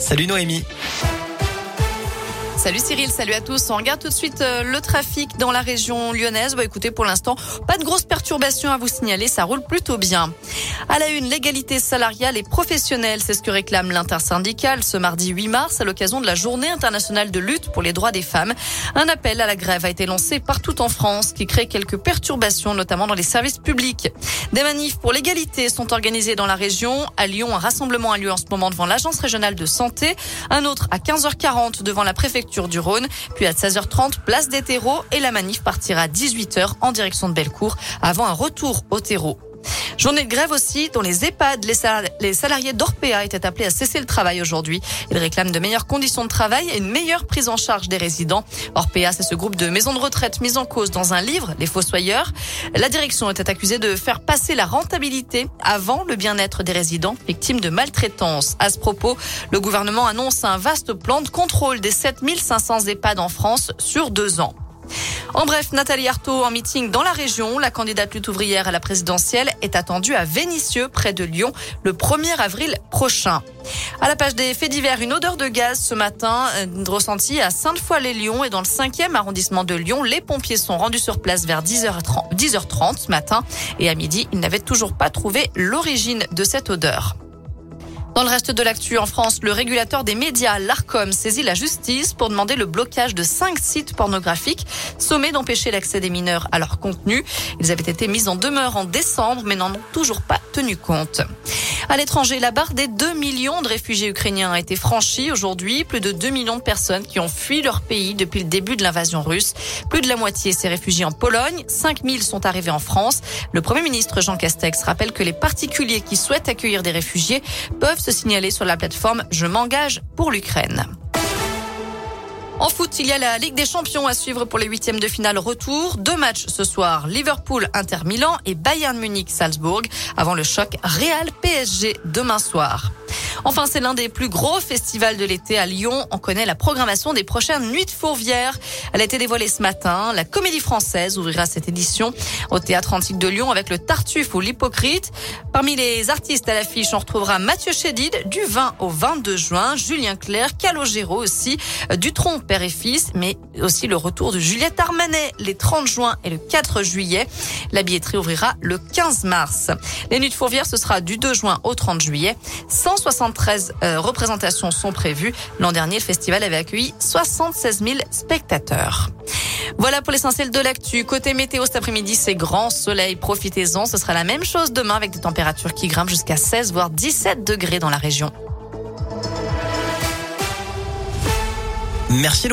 Salut Noémie. Salut Cyril, salut à tous. On regarde tout de suite euh, le trafic dans la région lyonnaise. Bah écoutez, pour l'instant, pas de grosses perturbations à vous signaler, ça roule plutôt bien. À la une, l'égalité salariale et professionnelle, c'est ce que réclame l'intersyndicale ce mardi 8 mars à l'occasion de la journée internationale de lutte pour les droits des femmes. Un appel à la grève a été lancé partout en France qui crée quelques perturbations, notamment dans les services publics. Des manifs pour l'égalité sont organisés dans la région. À Lyon, un rassemblement a lieu en ce moment devant l'agence régionale de santé, un autre à 15h40 devant la préfecture du Rhône. Puis à 16h30, place des terreaux et la manif partira à 18h en direction de Bellecour avant un retour au terreau. Journée de grève aussi dans les EHPAD. Les salariés d'Orpea étaient appelés à cesser le travail aujourd'hui. Ils réclament de meilleures conditions de travail et une meilleure prise en charge des résidents. Orpea, c'est ce groupe de maisons de retraite mis en cause dans un livre, Les Fossoyeurs. La direction était accusée de faire passer la rentabilité avant le bien-être des résidents victimes de maltraitance. À ce propos, le gouvernement annonce un vaste plan de contrôle des 7500 EHPAD en France sur deux ans. En bref, Nathalie Arthaud en meeting dans la région. La candidate lutte ouvrière à la présidentielle est attendue à Vénissieux, près de Lyon, le 1er avril prochain. À la page des faits divers, une odeur de gaz ce matin euh, ressentie à Sainte-Foy-les-Lyons et dans le 5e arrondissement de Lyon. Les pompiers sont rendus sur place vers 10h30, 10h30 ce matin et à midi, ils n'avaient toujours pas trouvé l'origine de cette odeur. Dans le reste de l'actu en France, le régulateur des médias, l'ARCOM, saisit la justice pour demander le blocage de cinq sites pornographiques, sommés d'empêcher l'accès des mineurs à leur contenu. Ils avaient été mis en demeure en décembre, mais n'en ont toujours pas tenu compte. À l'étranger, la barre des 2 millions de réfugiés ukrainiens a été franchie aujourd'hui. Plus de 2 millions de personnes qui ont fui leur pays depuis le début de l'invasion russe. Plus de la moitié s'est réfugiée en Pologne. 5 000 sont arrivés en France. Le Premier ministre Jean Castex rappelle que les particuliers qui souhaitent accueillir des réfugiés peuvent se signaler sur la plateforme Je m'engage pour l'Ukraine. En foot, il y a la Ligue des Champions à suivre pour les huitièmes de finale retour. Deux matchs ce soir, Liverpool, Inter Milan et Bayern Munich, Salzbourg, avant le choc Real PSG demain soir. Enfin, c'est l'un des plus gros festivals de l'été à Lyon. On connaît la programmation des prochaines Nuits de Fourvière. Elle a été dévoilée ce matin. La Comédie Française ouvrira cette édition au Théâtre Antique de Lyon avec le Tartuffe ou l'Hypocrite. Parmi les artistes à l'affiche, on retrouvera Mathieu Chédid du 20 au 22 juin, Julien Clerc, Calogero aussi, Dutronc, père et fils, mais aussi le retour de Juliette Armanet les 30 juin et le 4 juillet. La billetterie ouvrira le 15 mars. Les Nuits de Fourvière, ce sera du 2 juin au 30 juillet. 173 euh, représentations sont prévues. L'an dernier, le festival avait accueilli 76 000 spectateurs. Voilà pour l'essentiel de l'actu. Côté météo cet après-midi, c'est grand soleil. Profitez-en. Ce sera la même chose demain avec des températures qui grimpent jusqu'à 16 voire 17 degrés dans la région. Merci